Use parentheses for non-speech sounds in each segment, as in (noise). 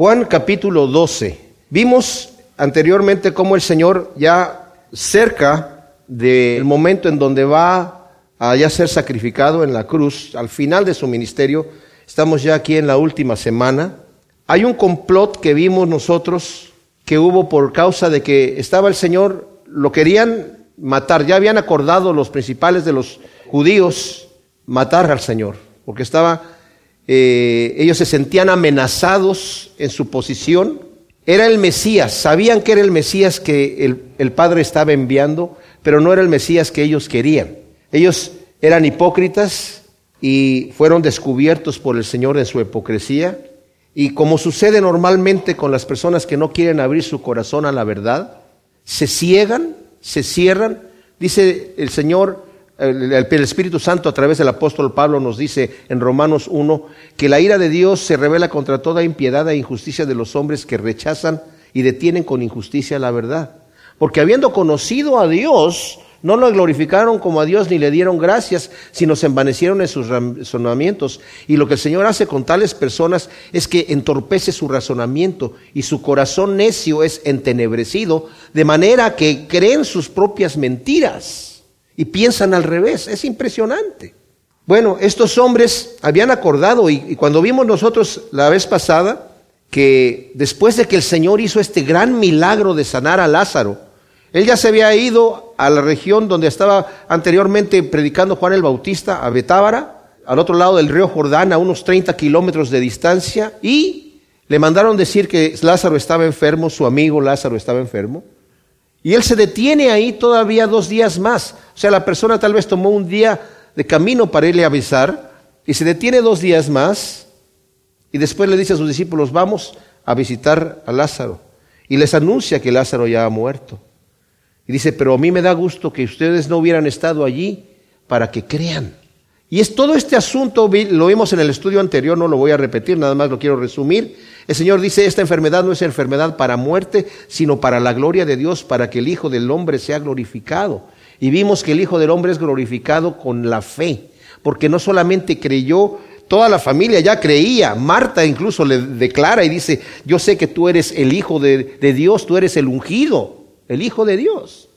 Juan capítulo 12. Vimos anteriormente cómo el Señor ya cerca del momento en donde va a ser sacrificado en la cruz, al final de su ministerio, estamos ya aquí en la última semana, hay un complot que vimos nosotros que hubo por causa de que estaba el Señor, lo querían matar, ya habían acordado los principales de los judíos matar al Señor, porque estaba, eh, ellos se sentían amenazados en su posición, era el Mesías, sabían que era el Mesías que el, el Padre estaba enviando, pero no era el Mesías que ellos querían. Ellos eran hipócritas y fueron descubiertos por el Señor en su hipocresía. Y como sucede normalmente con las personas que no quieren abrir su corazón a la verdad, se ciegan, se cierran. Dice el Señor, el, Espíritu Santo a través del apóstol Pablo nos dice en Romanos 1 que la ira de Dios se revela contra toda impiedad e injusticia de los hombres que rechazan y detienen con injusticia la verdad. Porque habiendo conocido a Dios, no lo glorificaron como a Dios ni le dieron gracias, sino se envanecieron en sus razonamientos. Y lo que el Señor hace con tales personas es que entorpece su razonamiento y su corazón necio es entenebrecido, de manera que creen sus propias mentiras y piensan al revés. Es impresionante. Bueno, estos hombres habían acordado y, cuando vimos nosotros la vez pasada que después de que el Señor hizo este gran milagro de sanar a Lázaro, él ya se había ido a la región donde estaba anteriormente predicando Juan el Bautista, a Betábara, al otro lado del río Jordán, a unos 30 kilómetros de distancia, y le mandaron decir que Lázaro estaba enfermo, su amigo Lázaro estaba enfermo. Y él se detiene ahí todavía dos días más. O sea, la persona tal vez tomó un día de camino para irle a avisar, y se detiene dos días más, y después le dice a sus discípulos, vamos a visitar a Lázaro. Y les anuncia que Lázaro ya ha muerto. Y dice, pero a mí me da gusto que ustedes no hubieran estado allí para que crean. Y es todo este asunto, lo vimos en el estudio anterior, no lo voy a repetir, nada más lo quiero resumir. El Señor dice, esta enfermedad no es enfermedad para muerte, sino para la gloria de Dios, para que el Hijo del Hombre sea glorificado. Y vimos que el Hijo del Hombre es glorificado con la fe, porque no solamente creyó, toda la familia ya creía, Marta incluso le declara y dice, yo sé que tú eres el Hijo de, de Dios, tú eres el ungido el Hijo de Dios,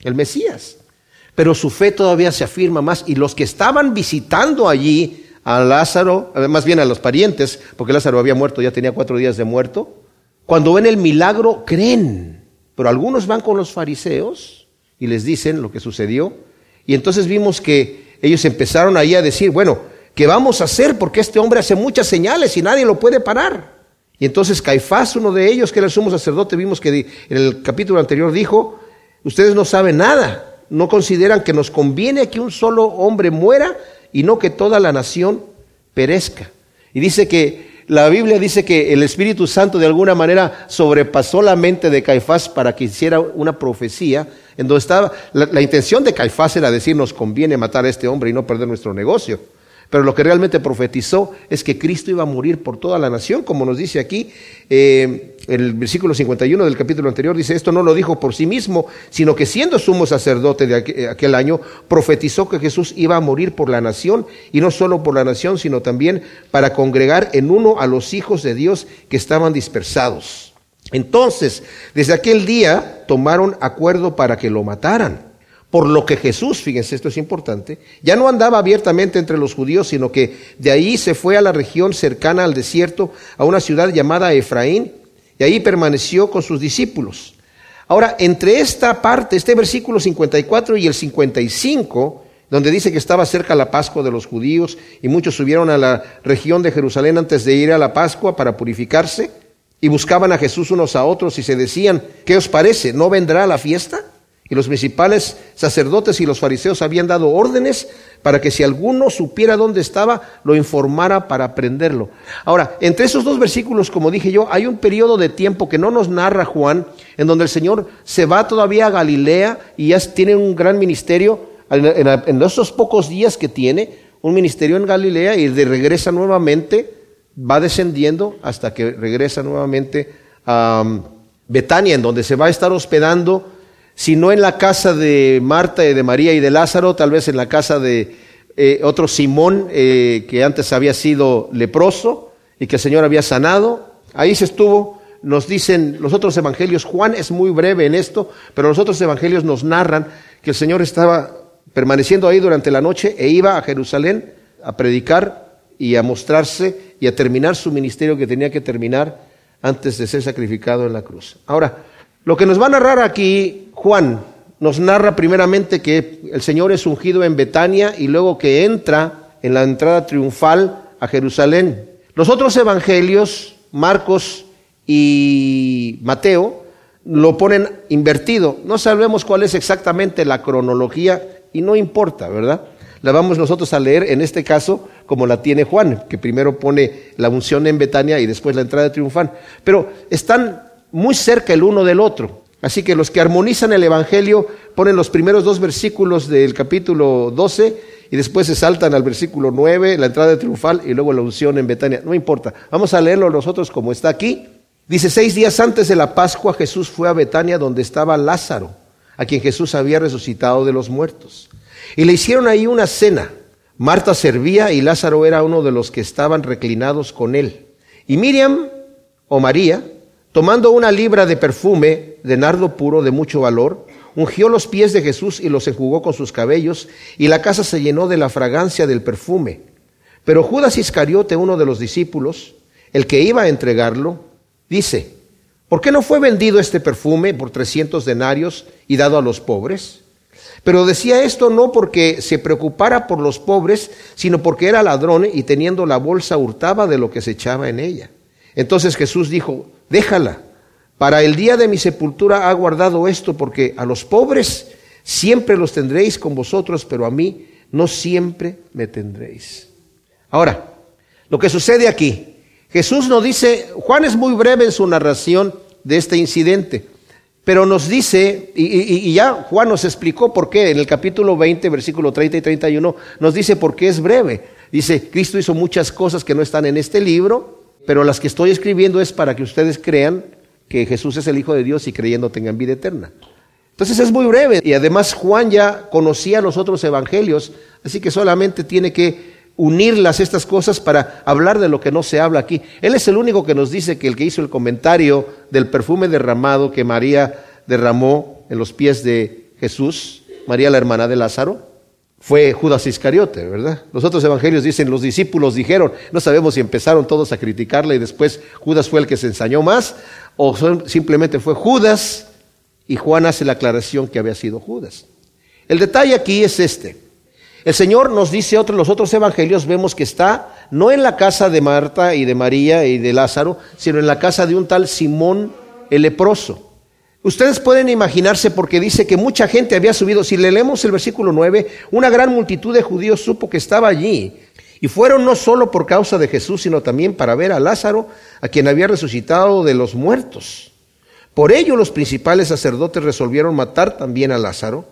el Mesías. Pero su fe todavía se afirma más y los que estaban visitando allí a Lázaro, más bien a los parientes, porque Lázaro había muerto, ya tenía cuatro días de muerto, cuando ven el milagro creen, pero algunos van con los fariseos y les dicen lo que sucedió. Y entonces vimos que ellos empezaron ahí a decir, bueno, ¿qué vamos a hacer? Porque este hombre hace muchas señales y nadie lo puede parar. Y entonces Caifás, uno de ellos, que era el sumo sacerdote, vimos que en el capítulo anterior dijo, ustedes no saben nada, no consideran que nos conviene que un solo hombre muera y no que toda la nación perezca. Y dice que la Biblia dice que el Espíritu Santo de alguna manera sobrepasó la mente de Caifás para que hiciera una profecía en donde estaba, la, intención de Caifás era decir nos conviene matar a este hombre y no perder nuestro negocio. Pero lo que realmente profetizó es que Cristo iba a morir por toda la nación, como nos dice aquí eh, el versículo 51 del capítulo anterior, dice, esto no lo dijo por sí mismo, sino que siendo sumo sacerdote de aquel año, profetizó que Jesús iba a morir por la nación, y no solo por la nación, sino también para congregar en uno a los hijos de Dios que estaban dispersados. Entonces, desde aquel día tomaron acuerdo para que lo mataran. Por lo que Jesús, fíjense, esto es importante, ya no andaba abiertamente entre los judíos, sino que de ahí se fue a la región cercana al desierto, a una ciudad llamada Efraín, y ahí permaneció con sus discípulos. Ahora, entre esta parte, este versículo 54 y el 55, donde dice que estaba cerca la Pascua de los judíos y muchos subieron a la región de Jerusalén antes de ir a la Pascua para purificarse y buscaban a Jesús unos a otros y se decían, ¿qué os parece? ¿No vendrá la fiesta? Y los principales sacerdotes y los fariseos habían dado órdenes para que si alguno supiera dónde estaba, lo informara para prenderlo. Ahora, entre esos dos versículos, como dije yo, hay un periodo de tiempo que no nos narra Juan, en donde el Señor se va todavía a Galilea y ya tiene un gran ministerio, en, esos pocos días que tiene, un ministerio en Galilea y de regresa nuevamente, va descendiendo hasta que regresa nuevamente a um, Betania, en donde se va a estar hospedando si no en la casa de Marta y de María y de Lázaro, tal vez en la casa de eh, otro Simón eh, que antes había sido leproso y que el Señor había sanado. Ahí se estuvo, nos dicen los otros evangelios, Juan es muy breve en esto, pero los otros evangelios nos narran que el Señor estaba permaneciendo ahí durante la noche e iba a Jerusalén a predicar y a mostrarse y a terminar su ministerio que tenía que terminar antes de ser sacrificado en la cruz. Ahora, lo que nos va a narrar aquí Juan nos narra primeramente que el Señor es ungido en Betania y luego que entra en la entrada triunfal a Jerusalén. Los otros evangelios, Marcos y Mateo, lo ponen invertido. No sabemos cuál es exactamente la cronología y no importa, ¿verdad? La vamos nosotros a leer en este caso como la tiene Juan, que primero pone la unción en Betania y después la entrada triunfal. Pero están muy cerca el uno del otro. Así que los que armonizan el Evangelio ponen los primeros dos versículos del capítulo 12 y después se saltan al versículo 9, la entrada triunfal y luego la unción en Betania. No importa, vamos a leerlo nosotros como está aquí. Dice, seis días antes de la Pascua Jesús fue a Betania donde estaba Lázaro, a quien Jesús había resucitado de los muertos. Y le hicieron ahí una cena. Marta servía y Lázaro era uno de los que estaban reclinados con él. Y Miriam o María, tomando una libra de perfume, de nardo puro de mucho valor, ungió los pies de Jesús y los enjugó con sus cabellos, y la casa se llenó de la fragancia del perfume. Pero Judas Iscariote, uno de los discípulos, el que iba a entregarlo, dice, ¿por qué no fue vendido este perfume por trescientos denarios y dado a los pobres? Pero decía esto no porque se preocupara por los pobres, sino porque era ladrón y teniendo la bolsa hurtaba de lo que se echaba en ella. Entonces Jesús dijo, déjala para el día de mi sepultura ha guardado esto, porque a los pobres siempre los tendréis con vosotros, pero a mí no siempre me tendréis. Ahora, lo que sucede aquí, Jesús nos dice, Juan es muy breve en su narración de este incidente, pero nos dice, y, ya Juan nos explicó por qué, en el capítulo 20, versículo 30 y 31, nos dice por qué es breve. Dice, Cristo hizo muchas cosas que no están en este libro, pero las que estoy escribiendo es para que ustedes crean que Jesús es el Hijo de Dios y creyendo tengan vida eterna. Entonces es muy breve y además Juan ya conocía los otros evangelios, así que solamente tiene que unirlas estas cosas para hablar de lo que no se habla aquí. Él es el único que nos dice que el que hizo el comentario del perfume derramado que María derramó en los pies de Jesús, María la hermana de Lázaro, fue Judas Iscariote, ¿verdad? Los otros evangelios dicen, los discípulos dijeron, no sabemos si empezaron todos a criticarle y después Judas fue el que se ensañó más, o simplemente fue Judas y Juan hace la aclaración que había sido Judas. El detalle aquí es este. El Señor nos dice, otros, los otros evangelios vemos que está no en la casa de Marta y de María y de Lázaro, sino en la casa de un tal Simón el leproso. Ustedes pueden imaginarse porque dice que mucha gente había subido. Si le leemos el versículo 9, una gran multitud de judíos supo que estaba allí. Y fueron no solo por causa de Jesús, sino también para ver a Lázaro, a quien había resucitado de los muertos. Por ello los principales sacerdotes resolvieron matar también a Lázaro,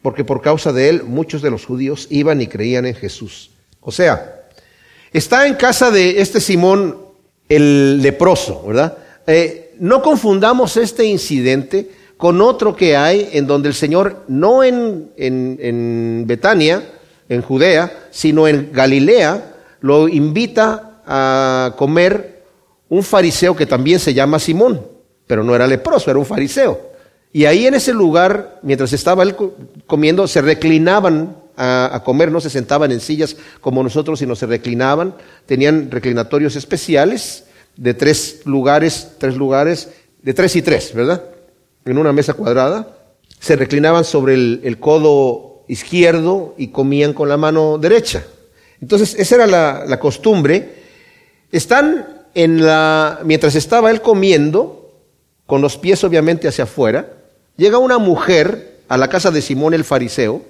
porque por causa de él muchos de los judíos iban y creían en Jesús. O sea, está en casa de este Simón el leproso, ¿verdad? Eh, no confundamos este incidente con otro que hay en donde el Señor, no en, en, Betania, en Judea, sino en Galilea, lo invita a comer un fariseo que también se llama Simón, pero no era leproso, era un fariseo. Y ahí en ese lugar, mientras estaba él comiendo, se reclinaban a, a, comer, no se sentaban en sillas como nosotros, sino se reclinaban, tenían reclinatorios especiales de tres lugares, tres lugares, de tres y tres, ¿verdad? En una mesa cuadrada. Se reclinaban sobre el, codo izquierdo y comían con la mano derecha. Entonces, esa era la, la costumbre. Están en la, mientras estaba él comiendo, con los pies obviamente hacia afuera, llega una mujer a la casa de Simón el fariseo,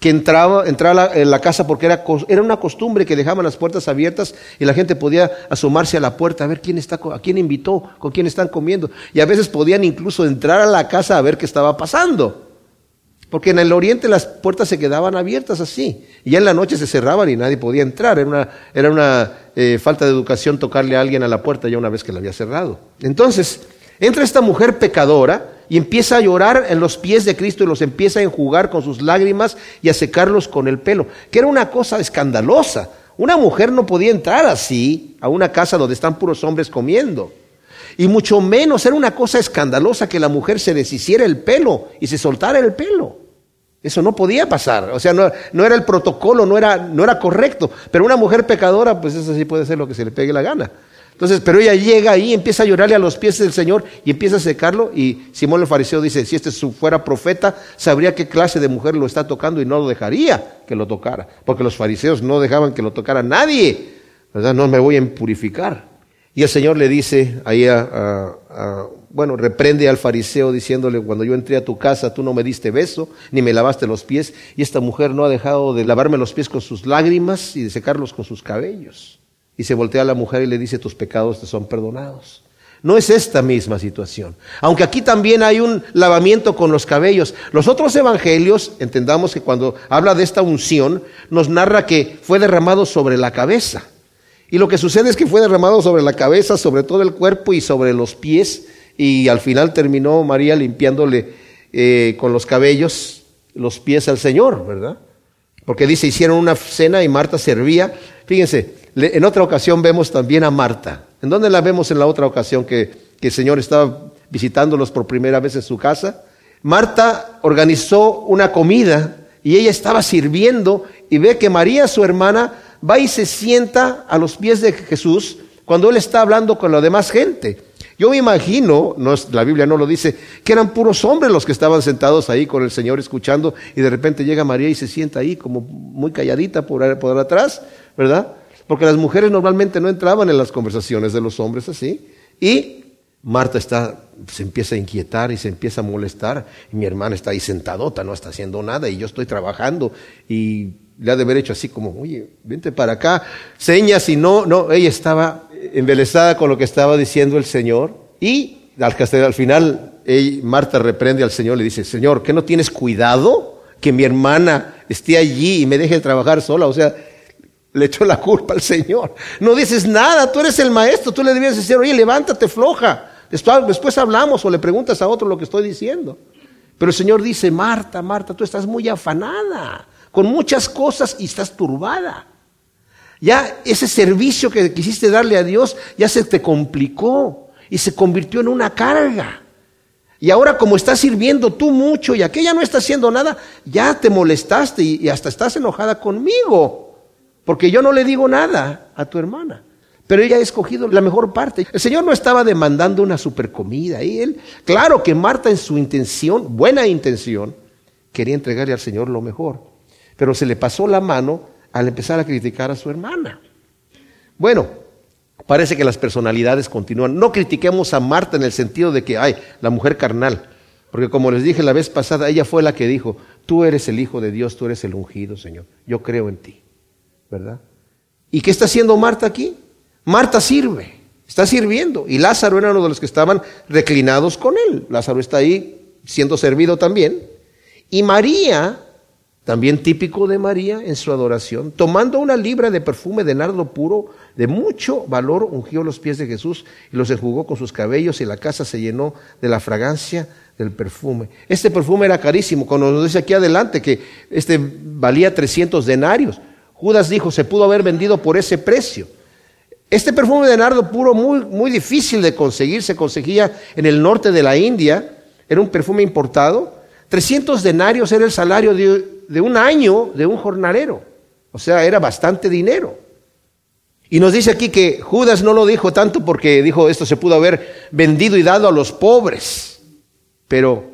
que entraba, entraba en la casa porque era, era una costumbre que dejaban las puertas abiertas y la gente podía asomarse a la puerta a ver quién está, a quién invitó, con quién están comiendo. Y a veces podían incluso entrar a la casa a ver qué estaba pasando. Porque en el oriente las puertas se quedaban abiertas así. Y ya en la noche se cerraban y nadie podía entrar. Era una, era una eh, falta de educación tocarle a alguien a la puerta ya una vez que la había cerrado. Entonces, entra esta mujer pecadora y empieza a llorar en los pies de Cristo y los empieza a enjugar con sus lágrimas y a secarlos con el pelo, que era una cosa escandalosa. Una mujer no podía entrar así a una casa donde están puros hombres comiendo. Y mucho menos era una cosa escandalosa que la mujer se deshiciera el pelo y se soltara el pelo. Eso no podía pasar. O sea, no, no, era el protocolo, no era, no era correcto. Pero una mujer pecadora, pues eso sí puede ser lo que se le pegue la gana. Entonces, pero ella llega ahí, empieza a llorarle a los pies del Señor y empieza a secarlo. Y Simón el fariseo dice, si este fuera profeta, sabría qué clase de mujer lo está tocando y no lo dejaría que lo tocara. Porque los fariseos no dejaban que lo tocara nadie. ¿Verdad? No me voy a impurificar. Y el Señor le dice ahí a, bueno, reprende al fariseo diciéndole, cuando yo entré a tu casa, tú no me diste beso, ni me lavaste los pies, y esta mujer no ha dejado de lavarme los pies con sus lágrimas y de secarlos con sus cabellos. Y se voltea a la mujer y le dice, tus pecados te son perdonados. No es esta misma situación. Aunque aquí también hay un lavamiento con los cabellos. Los otros evangelios, entendamos que cuando habla de esta unción, nos narra que fue derramado sobre la cabeza. Y lo que sucede es que fue derramado sobre la cabeza, sobre todo el cuerpo y sobre los pies. Y al final terminó María limpiándole eh, con los cabellos los pies al Señor, ¿verdad? Porque dice, hicieron una cena y Marta servía. Fíjense, en otra ocasión vemos también a Marta. ¿En dónde la vemos en la otra ocasión que, que el Señor estaba visitándolos por primera vez en su casa? Marta organizó una comida y ella estaba sirviendo y ve que María, su hermana, va y se sienta a los pies de Jesús cuando él está hablando con la demás gente. Yo me imagino, no es, la Biblia no lo dice, que eran puros hombres los que estaban sentados ahí con el Señor escuchando y de repente llega María y se sienta ahí como muy calladita por, por atrás, ¿verdad? Porque las mujeres normalmente no entraban en las conversaciones de los hombres así. Y Marta está, se empieza a inquietar y se empieza a molestar. Y mi hermana está ahí sentadota, no está haciendo nada y yo estoy trabajando y le ha de haber hecho así como, oye, vente para acá, señas y no, no, ella estaba embelesada con lo que estaba diciendo el Señor y al, al final Marta reprende al Señor, le dice, Señor, ¿qué no tienes cuidado que mi hermana esté allí y me deje trabajar sola? O sea, le echó la culpa al Señor. No dices nada, tú eres el maestro, tú le debías decir, oye, levántate floja. Después hablamos o le preguntas a otro lo que estoy diciendo. Pero el Señor dice, Marta, Marta, tú estás muy afanada con muchas cosas y estás turbada. Ya ese servicio que quisiste darle a Dios ya se te complicó y se convirtió en una carga. Y ahora como estás sirviendo tú mucho y aquella no está haciendo nada, ya te molestaste y, hasta estás enojada conmigo, porque yo no le digo nada a tu hermana. Pero ella ha escogido la mejor parte. El Señor no estaba demandando una super comida. Y él, claro que Marta en su intención, buena intención, quería entregarle al Señor lo mejor pero se le pasó la mano al empezar a criticar a su hermana. Bueno, parece que las personalidades continúan. No critiquemos a Marta en el sentido de que, ay, la mujer carnal, porque como les dije la vez pasada, ella fue la que dijo, tú eres el Hijo de Dios, tú eres el ungido, Señor, yo creo en ti, ¿verdad? ¿Y qué está haciendo Marta aquí? Marta sirve, está sirviendo, y Lázaro era uno de los que estaban reclinados con él. Lázaro está ahí siendo servido también. Y María también típico de María en su adoración, tomando una libra de perfume de nardo puro de mucho valor, ungió los pies de Jesús y los enjugó con sus cabellos y la casa se llenó de la fragancia del perfume. Este perfume era carísimo, cuando nos dice aquí adelante que este valía 300 denarios. Judas dijo, se pudo haber vendido por ese precio. Este perfume de nardo puro muy, muy difícil de conseguir, se conseguía en el norte de la India, era un perfume importado. 300 denarios era el salario de de un año de un jornalero. O sea, era bastante dinero. Y nos dice aquí que Judas no lo dijo tanto porque dijo esto se pudo haber vendido y dado a los pobres, pero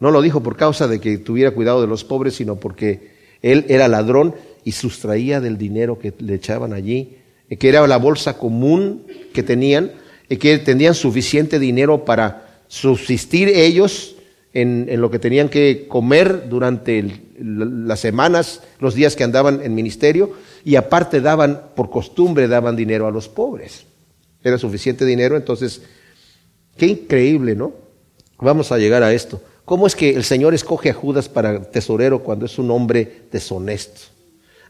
no lo dijo por causa de que tuviera cuidado de los pobres, sino porque él era ladrón y sustraía del dinero que le echaban allí, que era la bolsa común que tenían, y que tenían suficiente dinero para subsistir ellos en, en lo que tenían que comer durante el, las semanas, los días que andaban en ministerio, y aparte daban, por costumbre, daban dinero a los pobres. Era suficiente dinero, entonces, qué increíble, ¿no? Vamos a llegar a esto. ¿Cómo es que el Señor escoge a Judas para tesorero cuando es un hombre deshonesto?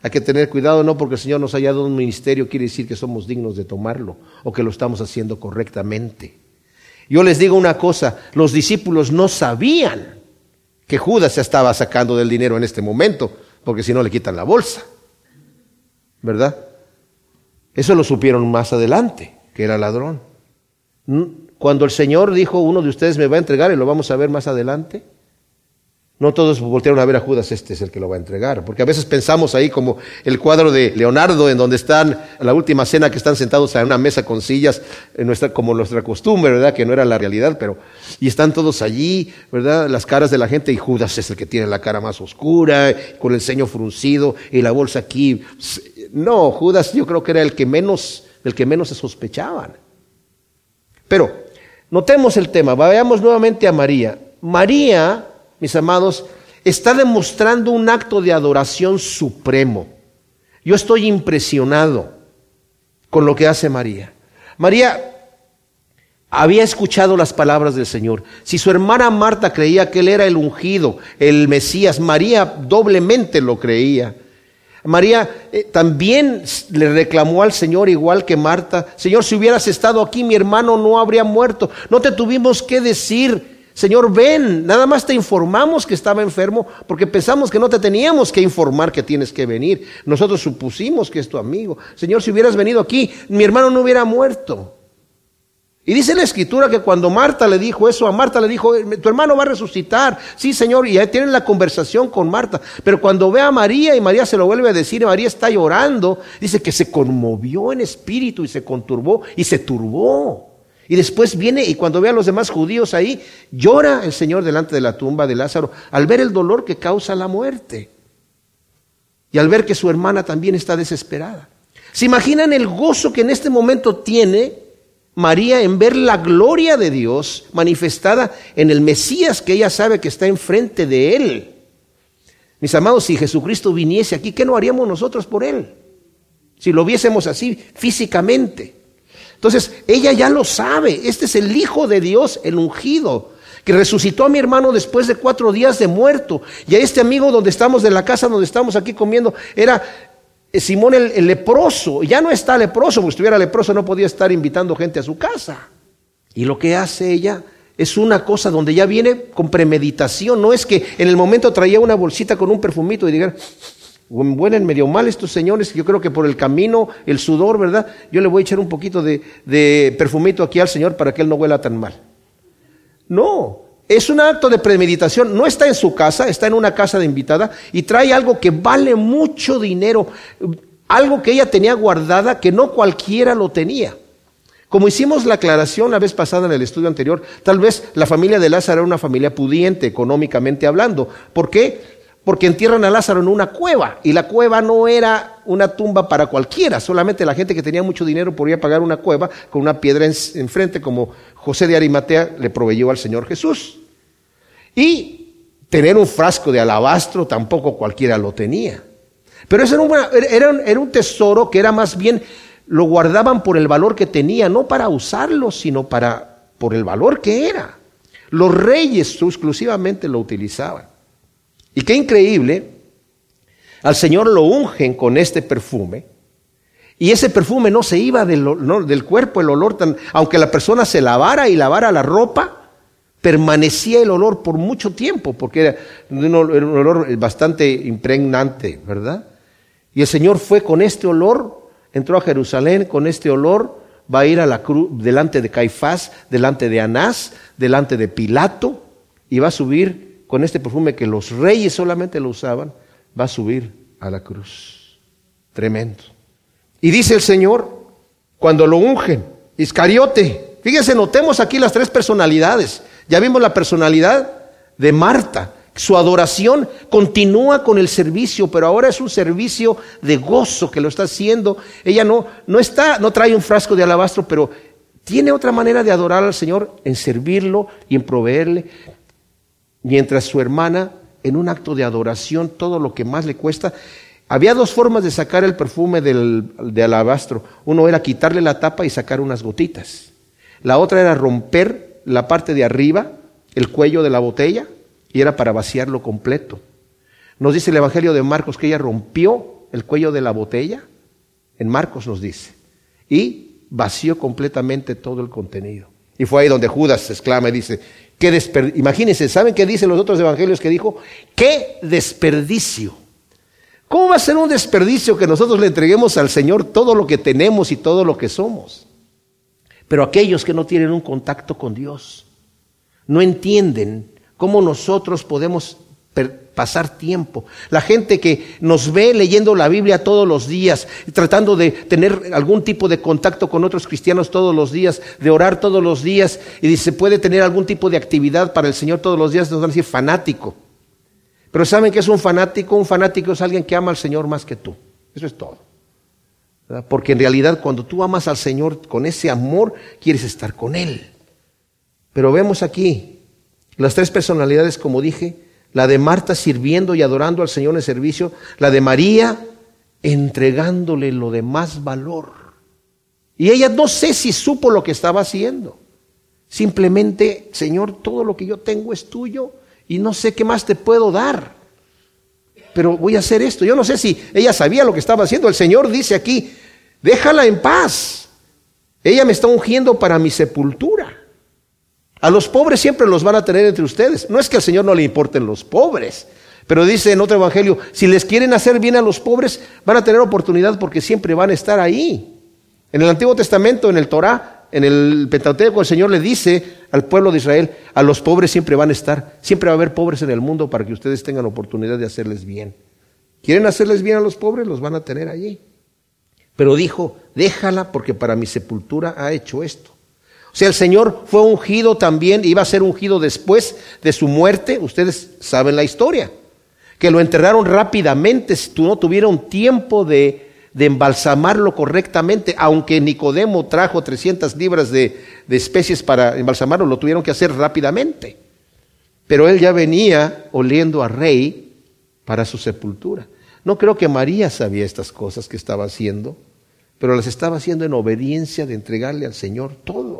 Hay que tener cuidado, no porque el Señor nos haya dado un ministerio quiere decir que somos dignos de tomarlo o que lo estamos haciendo correctamente. Yo les digo una cosa, los discípulos no sabían que Judas se estaba sacando del dinero en este momento, porque si no le quitan la bolsa. ¿Verdad? Eso lo supieron más adelante, que era ladrón. Cuando el Señor dijo, uno de ustedes me va a entregar, y lo vamos a ver más adelante, no todos voltearon a ver a Judas, este es el que lo va a entregar, porque a veces pensamos ahí como el cuadro de Leonardo, en donde están, la última cena, que están sentados a una mesa con sillas, nuestra, como nuestra costumbre, ¿verdad? Que no era la realidad, pero, y están todos allí, ¿verdad? Las caras de la gente, y Judas es el que tiene la cara más oscura, con el ceño fruncido, y la bolsa aquí. No, Judas yo creo que era el que menos, el que menos se sospechaban. Pero, notemos el tema, vayamos nuevamente a María. María, mis amados, está demostrando un acto de adoración supremo. Yo estoy impresionado con lo que hace María. María había escuchado las palabras del Señor. Si su hermana Marta creía que él era el ungido, el Mesías, María doblemente lo creía. María eh, también le reclamó al Señor igual que Marta, Señor, si hubieras estado aquí mi hermano no habría muerto. No te tuvimos que decir, Señor, ven, nada más te informamos que estaba enfermo porque pensamos que no te teníamos que informar que tienes que venir. Nosotros supusimos que es tu amigo. Señor, si hubieras venido aquí, mi hermano no hubiera muerto. Y dice la escritura que cuando Marta le dijo eso, a Marta le dijo, tu hermano va a resucitar. Sí, Señor, y ahí tienen la conversación con Marta. Pero cuando ve a María y María se lo vuelve a decir, y María está llorando, dice que se conmovió en espíritu y se conturbó y se turbó. Y después viene y cuando ve a los demás judíos ahí, llora el Señor delante de la tumba de Lázaro al ver el dolor que causa la muerte. Y al ver que su hermana también está desesperada. ¿Se imaginan el gozo que en este momento tiene María en ver la gloria de Dios manifestada en el Mesías que ella sabe que está enfrente de él? Mis amados, si Jesucristo viniese aquí, ¿qué no haríamos nosotros por él? Si lo viésemos así físicamente. Entonces, ella ya lo sabe. Este es el Hijo de Dios, el ungido, que resucitó a mi hermano después de cuatro días de muerto. Y a este amigo donde estamos, de la casa donde estamos aquí comiendo, era eh, Simón el, leproso. Ya no está leproso, porque si estuviera leproso no podía estar invitando gente a su casa. Y lo que hace ella es una cosa donde ya viene con premeditación. No es que en el momento traía una bolsita con un perfumito y diga, Huelen medio mal estos señores, yo creo que por el camino, el sudor, ¿verdad? Yo le voy a echar un poquito de, de perfumito aquí al Señor para que Él no huela tan mal. No, es un acto de premeditación. No está en su casa, está en una casa de invitada y trae algo que vale mucho dinero, algo que ella tenía guardada que no cualquiera lo tenía. Como hicimos la aclaración la vez pasada en el estudio anterior, tal vez la familia de Lázaro era una familia pudiente económicamente hablando. ¿Por qué? Porque entierran a Lázaro en una cueva y la cueva no era una tumba para cualquiera, solamente la gente que tenía mucho dinero podía pagar una cueva con una piedra enfrente como José de Arimatea le proveyó al Señor Jesús. Y tener un frasco de alabastro tampoco cualquiera lo tenía. Pero eso era, era un tesoro que era más bien, lo guardaban por el valor que tenía, no para usarlo, sino para, por el valor que era. Los reyes exclusivamente lo utilizaban. Y qué increíble, al Señor lo ungen con este perfume. Y ese perfume no se iba del, cuerpo, el olor tan, aunque la persona se lavara y lavara la ropa, permanecía el olor por mucho tiempo, porque era un olor bastante impregnante, ¿verdad? Y el Señor fue con este olor, entró a Jerusalén con este olor, va a ir a la cruz delante de Caifás, delante de Anás, delante de Pilato, y va a subir con este perfume que los reyes solamente lo usaban, va a subir a la cruz. Tremendo. Y dice el Señor, cuando lo ungen, Iscariote, fíjense, notemos aquí las tres personalidades. Ya vimos la personalidad de Marta. Su adoración continúa con el servicio, pero ahora es un servicio de gozo que lo está haciendo. Ella no, no está, no trae un frasco de alabastro, pero tiene otra manera de adorar al Señor en servirlo y en proveerle mientras su hermana, en un acto de adoración, todo lo que más le cuesta, había dos formas de sacar el perfume del, de alabastro. Uno era quitarle la tapa y sacar unas gotitas. La otra era romper la parte de arriba, el cuello de la botella, y era para vaciarlo completo. Nos dice el Evangelio de Marcos que ella rompió el cuello de la botella. En Marcos nos dice. Y vació completamente todo el contenido. Y fue ahí donde Judas exclama y dice, Imagínense, ¿saben qué dicen los otros evangelios que dijo? ¡Qué desperdicio! ¿Cómo va a ser un desperdicio que nosotros le entreguemos al Señor todo lo que tenemos y todo lo que somos? Pero aquellos que no tienen un contacto con Dios, no entienden cómo nosotros podemos pasar tiempo. La gente que nos ve leyendo la Biblia todos los días, tratando de tener algún tipo de contacto con otros cristianos todos los días, de orar todos los días, y dice, puede tener algún tipo de actividad para el Señor todos los días, nos van a decir fanático. Pero ¿saben que es un fanático? Un fanático es alguien que ama al Señor más que tú. Eso es todo. Porque en realidad cuando tú amas al Señor con ese amor, quieres estar con Él. Pero vemos aquí las tres personalidades, como dije, la de Marta sirviendo y adorando al Señor en servicio, la de María entregándole lo de más valor. Y ella no sé si supo lo que estaba haciendo. Simplemente, Señor, todo lo que yo tengo es tuyo y no sé qué más te puedo dar. Pero voy a hacer esto. Yo no sé si ella sabía lo que estaba haciendo. El Señor dice aquí, déjala en paz. Ella me está ungiendo para mi sepultura. A los pobres siempre los van a tener entre ustedes. No es que al Señor no le importen los pobres. Pero dice en otro evangelio, si les quieren hacer bien a los pobres, van a tener oportunidad porque siempre van a estar ahí. En el Antiguo Testamento, en el Torah, en el Pentateuco el Señor le dice al pueblo de Israel, a los pobres siempre van a estar, siempre va a haber pobres en el mundo para que ustedes tengan oportunidad de hacerles bien. ¿Quieren hacerles bien a los pobres? Los van a tener allí. Pero dijo, déjala porque para mi sepultura ha hecho esto. Sea, el Señor fue ungido también, iba a ser ungido después de su muerte, ustedes saben la historia, que lo enterraron rápidamente, si no tuvieron tiempo de de embalsamarlo correctamente, aunque Nicodemo trajo 300 libras de, de especies para embalsamarlo, lo tuvieron que hacer rápidamente. Pero él ya venía oliendo a rey para su sepultura. No creo que María sabía estas cosas que estaba haciendo, pero las estaba haciendo en obediencia de entregarle al Señor todo.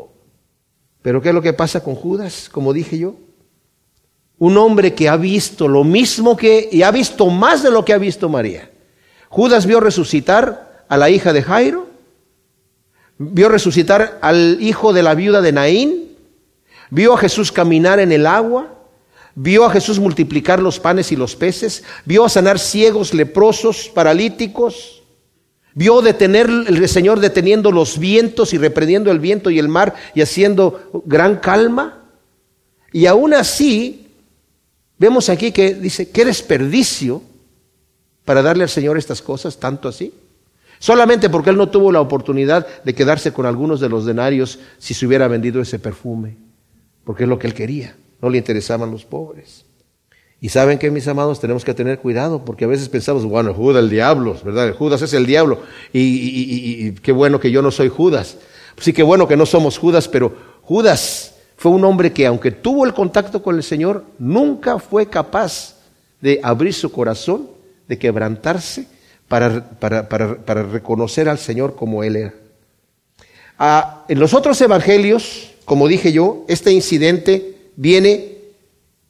Pero ¿qué es lo que pasa con Judas? Como dije yo, un hombre que ha visto lo mismo que, y ha visto más de lo que ha visto María. Judas vio resucitar a la hija de Jairo, vio resucitar al hijo de la viuda de Naín, vio a Jesús caminar en el agua, vio a Jesús multiplicar los panes y los peces, vio a sanar ciegos, leprosos, paralíticos, vio detener el Señor deteniendo los vientos y reprendiendo el viento y el mar y haciendo gran calma. Y aún así, vemos aquí que dice, qué desperdicio para darle al Señor estas cosas, tanto así? Solamente porque él no tuvo la oportunidad de quedarse con algunos de los denarios si se hubiera vendido ese perfume, porque es lo que él quería, no le interesaban los pobres. Y saben que, mis amados, tenemos que tener cuidado, porque a veces pensamos, bueno, Judas el diablo, ¿verdad? Judas es el diablo, y, qué bueno que yo no soy Judas. Sí, qué bueno que no somos Judas, pero Judas fue un hombre que, aunque tuvo el contacto con el Señor, nunca fue capaz de abrir su corazón de quebrantarse para, para, reconocer al Señor como Él era. Ah, en los otros evangelios, como dije yo, este incidente viene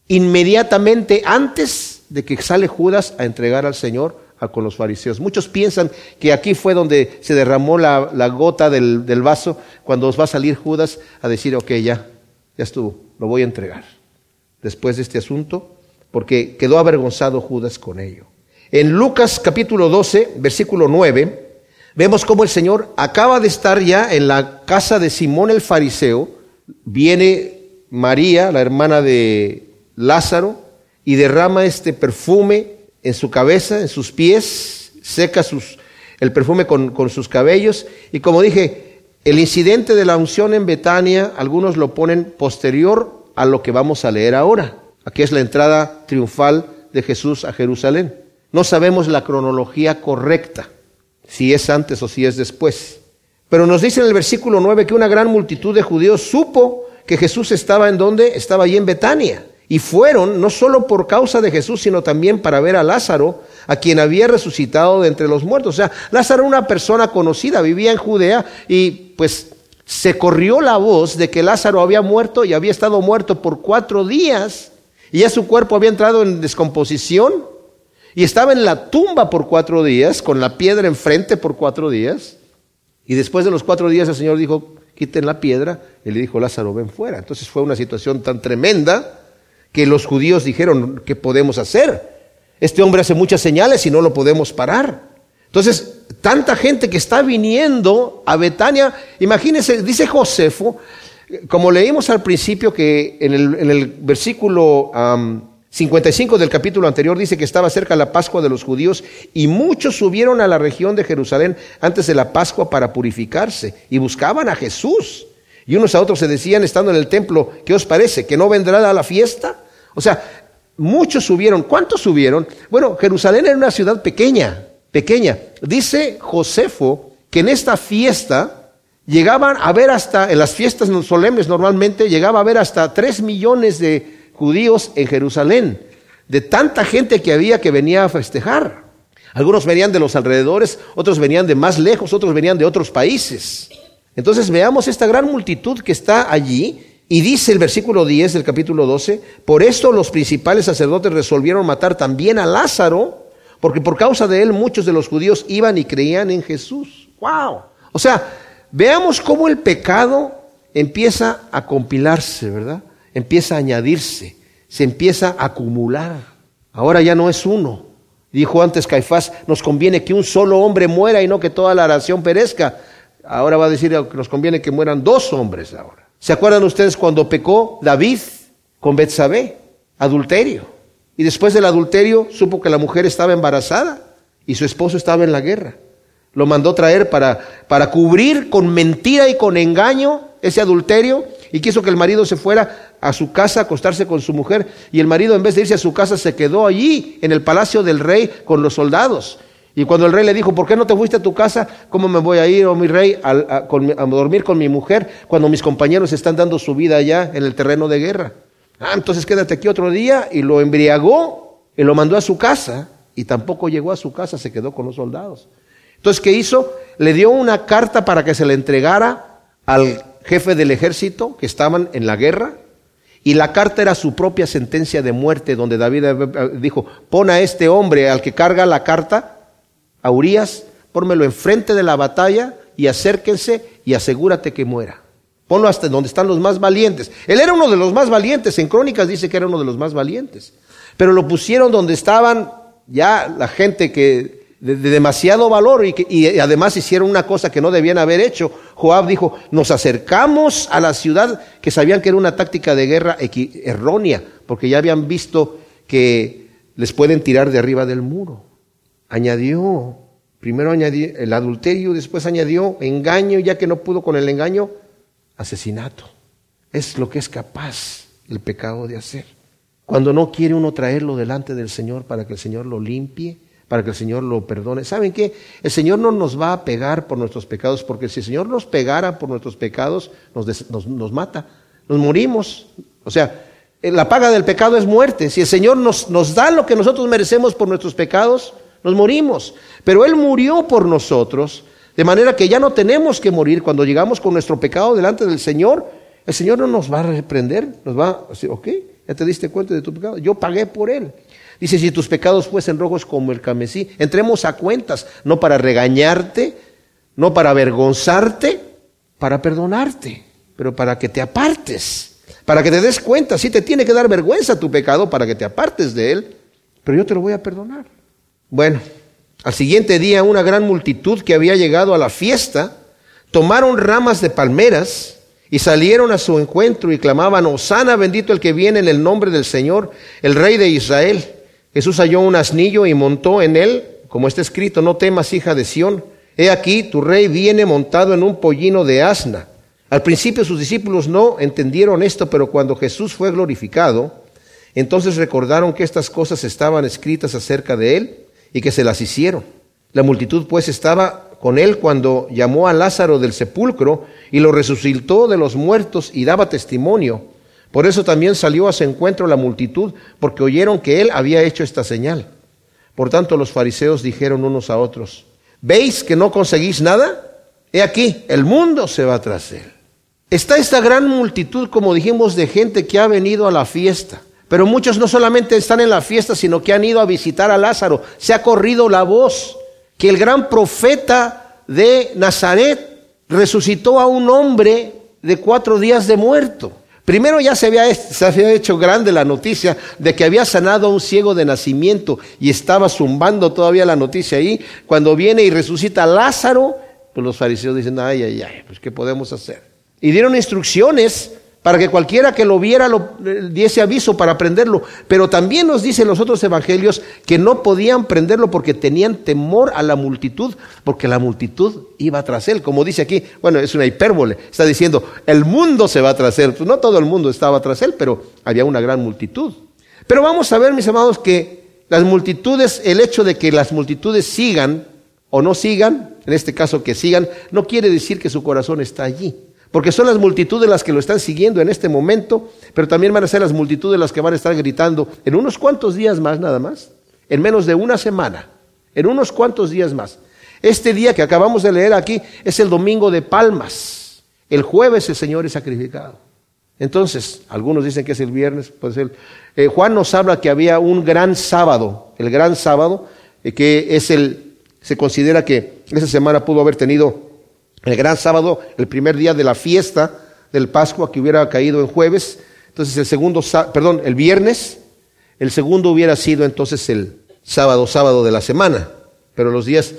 inmediatamente antes de que sale Judas a entregar al Señor a, con los fariseos. Muchos piensan que aquí fue donde se derramó la, gota del, del, vaso, cuando os va a salir Judas a decir, ok, ya, ya estuvo, lo voy a entregar. Después de este asunto, porque quedó avergonzado Judas con ello. En Lucas capítulo 12, versículo 9, vemos cómo el Señor acaba de estar ya en la casa de Simón el fariseo, viene María, la hermana de Lázaro, y derrama este perfume en su cabeza, en sus pies, seca el perfume con, con sus cabellos, y como dije, el incidente de la unción en Betania, algunos lo ponen posterior a lo que vamos a leer ahora. Aquí es la entrada triunfal de Jesús a Jerusalén. No sabemos la cronología correcta, si es antes o si es después. Pero nos dice en el versículo 9 que una gran multitud de judíos supo que Jesús estaba en donde? Estaba allí en Betania. Y fueron no solo por causa de Jesús, sino también para ver a Lázaro, a quien había resucitado de entre los muertos. O sea, Lázaro era una persona conocida, vivía en Judea y pues se corrió la voz de que Lázaro había muerto y había estado muerto por cuatro días y ya su cuerpo había entrado en descomposición y estaba en la tumba por cuatro días, con la piedra enfrente por cuatro días. Y después de los cuatro días el Señor dijo, quiten la piedra. Y le dijo, Lázaro, ven fuera. Entonces fue una situación tan tremenda que los judíos dijeron, ¿qué podemos hacer? Este hombre hace muchas señales y no lo podemos parar. Entonces, tanta gente que está viniendo a Betania, imagínense, dice Josefo, como leímos al principio que en el, versículo 55 del capítulo anterior dice que estaba cerca la Pascua de los judíos y muchos subieron a la región de Jerusalén antes de la Pascua para purificarse y buscaban a Jesús. Y unos a otros se decían estando en el templo, ¿qué os parece? ¿Que no vendrá a la fiesta? O sea, muchos subieron. ¿Cuántos subieron? Bueno, Jerusalén era una ciudad pequeña, pequeña. Dice Josefo que en esta fiesta llegaban a ver hasta, en las fiestas solemnes normalmente, llegaba a ver hasta tres millones de judíos en Jerusalén, de tanta gente que había que venía a festejar. Algunos venían de los alrededores, otros venían de más lejos, otros venían de otros países. Entonces veamos esta gran multitud que está allí y dice el versículo 10 del capítulo 12, por esto los principales sacerdotes resolvieron matar también a Lázaro, porque por causa de él muchos de los judíos iban y creían en Jesús. ¡Wow! O sea, veamos cómo el pecado empieza a compilarse, ¿verdad? Empieza a añadirse, se empieza a acumular. Ahora ya no es uno. Dijo antes Caifás, nos conviene que un solo hombre muera y no que toda la nación perezca. Ahora va a decir que nos conviene que mueran dos hombres ahora. ¿Se acuerdan ustedes cuando pecó David con Betsabé? Adulterio. Y después del adulterio supo que la mujer estaba embarazada y su esposo estaba en la guerra. Lo mandó traer para, para cubrir con mentira y con engaño ese adulterio y quiso que el marido se fuera a su casa a acostarse con su mujer y el marido en vez de irse a su casa se quedó allí en el palacio del rey con los soldados. Y cuando el rey le dijo, ¿por qué no te fuiste a tu casa? ¿Cómo me voy a ir, oh mi rey, a, dormir con mi mujer cuando mis compañeros están dando su vida allá en el terreno de guerra? Ah, entonces quédate aquí otro día y lo embriagó y lo mandó a su casa y tampoco llegó a su casa, se quedó con los soldados. Entonces, ¿qué hizo? Le dio una carta para que se le entregara al jefe del ejército que estaban en la guerra y la carta era su propia sentencia de muerte donde David dijo, pon a este hombre al que carga la carta a Urias, enfrente de la batalla y acérquense y asegúrate que muera. Ponlo hasta donde están los más valientes. Él era uno de los más valientes, en Crónicas dice que era uno de los más valientes. Pero lo pusieron donde estaban ya la gente que de, demasiado valor y, que, y además hicieron una cosa que no debían haber hecho. Joab dijo, nos acercamos a la ciudad que sabían que era una táctica de guerra errónea, porque ya habían visto que les pueden tirar de arriba del muro añadió, primero añadió el adulterio, después añadió engaño, ya que no pudo con el engaño, asesinato. Es lo que es capaz el pecado de hacer. Cuando no quiere uno traerlo delante del Señor para que el Señor lo limpie, para que el Señor lo perdone. ¿Saben qué? El Señor no nos va a pegar por nuestros pecados, porque si el Señor nos pegara por nuestros pecados, nos, nos, mata, nos morimos. O sea, la paga del pecado es muerte. Si el Señor nos, nos da lo que nosotros merecemos por nuestros pecados, nos morimos. Pero Él murió por nosotros, de manera que ya no tenemos que morir cuando llegamos con nuestro pecado delante del Señor. El Señor no nos va a reprender, nos va a decir, ok, ya te diste cuenta de tu pecado, yo pagué por Él. Dice, si tus pecados fuesen rojos como el camesí, entremos a cuentas, no para regañarte, no para avergonzarte, para perdonarte, pero para que te apartes, para que te des cuenta. Sí te tiene que dar vergüenza tu pecado para que te apartes de él, pero yo te lo voy a perdonar. Bueno, al siguiente día una gran multitud que había llegado a la fiesta tomaron ramas de palmeras y salieron a su encuentro y clamaban, Osana bendito el que viene en el nombre del Señor, el Rey de Israel. Jesús halló un asnillo y montó en él, como está escrito, no temas hija de Sión, he aquí tu rey viene montado en un pollino de asna. Al principio sus discípulos no entendieron esto, pero cuando Jesús fue glorificado, entonces recordaron que estas cosas estaban escritas acerca de él y que se las hicieron. La multitud pues estaba con él cuando llamó a Lázaro del sepulcro y lo resucitó de los muertos y daba testimonio. Por eso también salió a su encuentro la multitud, porque oyeron que él había hecho esta señal. Por tanto los fariseos dijeron unos a otros, ¿veis que no conseguís nada? He aquí, el mundo se va tras él. Está esta gran multitud, como dijimos, de gente que ha venido a la fiesta. Pero muchos no solamente están en la fiesta, sino que han ido a visitar a Lázaro. Se ha corrido la voz que el gran profeta de Nazaret resucitó a un hombre de cuatro días de muerto. Primero ya se había, hecho grande la noticia de que había sanado a un ciego de nacimiento y estaba zumbando todavía la noticia ahí. Cuando viene y resucita a Lázaro, pues los fariseos dicen, ay, ay, ay, pues ¿qué podemos hacer? Y dieron instrucciones para que cualquiera que lo viera lo eh, diese aviso para prenderlo. Pero también nos dicen los otros evangelios que no podían prenderlo porque tenían temor a la multitud, porque la multitud iba tras él. Como dice aquí, bueno, es una hipérbole, está diciendo, el mundo se va tras él. No todo el mundo estaba tras él, pero había una gran multitud. Pero vamos a ver, mis amados, que las multitudes, el hecho de que las multitudes sigan o no sigan, en este caso que sigan, no quiere decir que su corazón está allí. Porque son las multitudes las que lo están siguiendo en este momento, pero también van a ser las multitudes las que van a estar gritando en unos cuantos días más nada más, en menos de una semana, en unos cuantos días más. Este día que acabamos de leer aquí es el domingo de palmas. El jueves el Señor es sacrificado. Entonces, algunos dicen que es el viernes, puede ser. Eh, Juan nos habla que había un gran sábado, el gran sábado, eh, que es el, se considera que esa semana pudo haber tenido el gran sábado, el primer día de la fiesta del Pascua que hubiera caído en jueves, entonces el segundo, perdón, el viernes, el segundo hubiera sido entonces el sábado, sábado de la semana, pero los días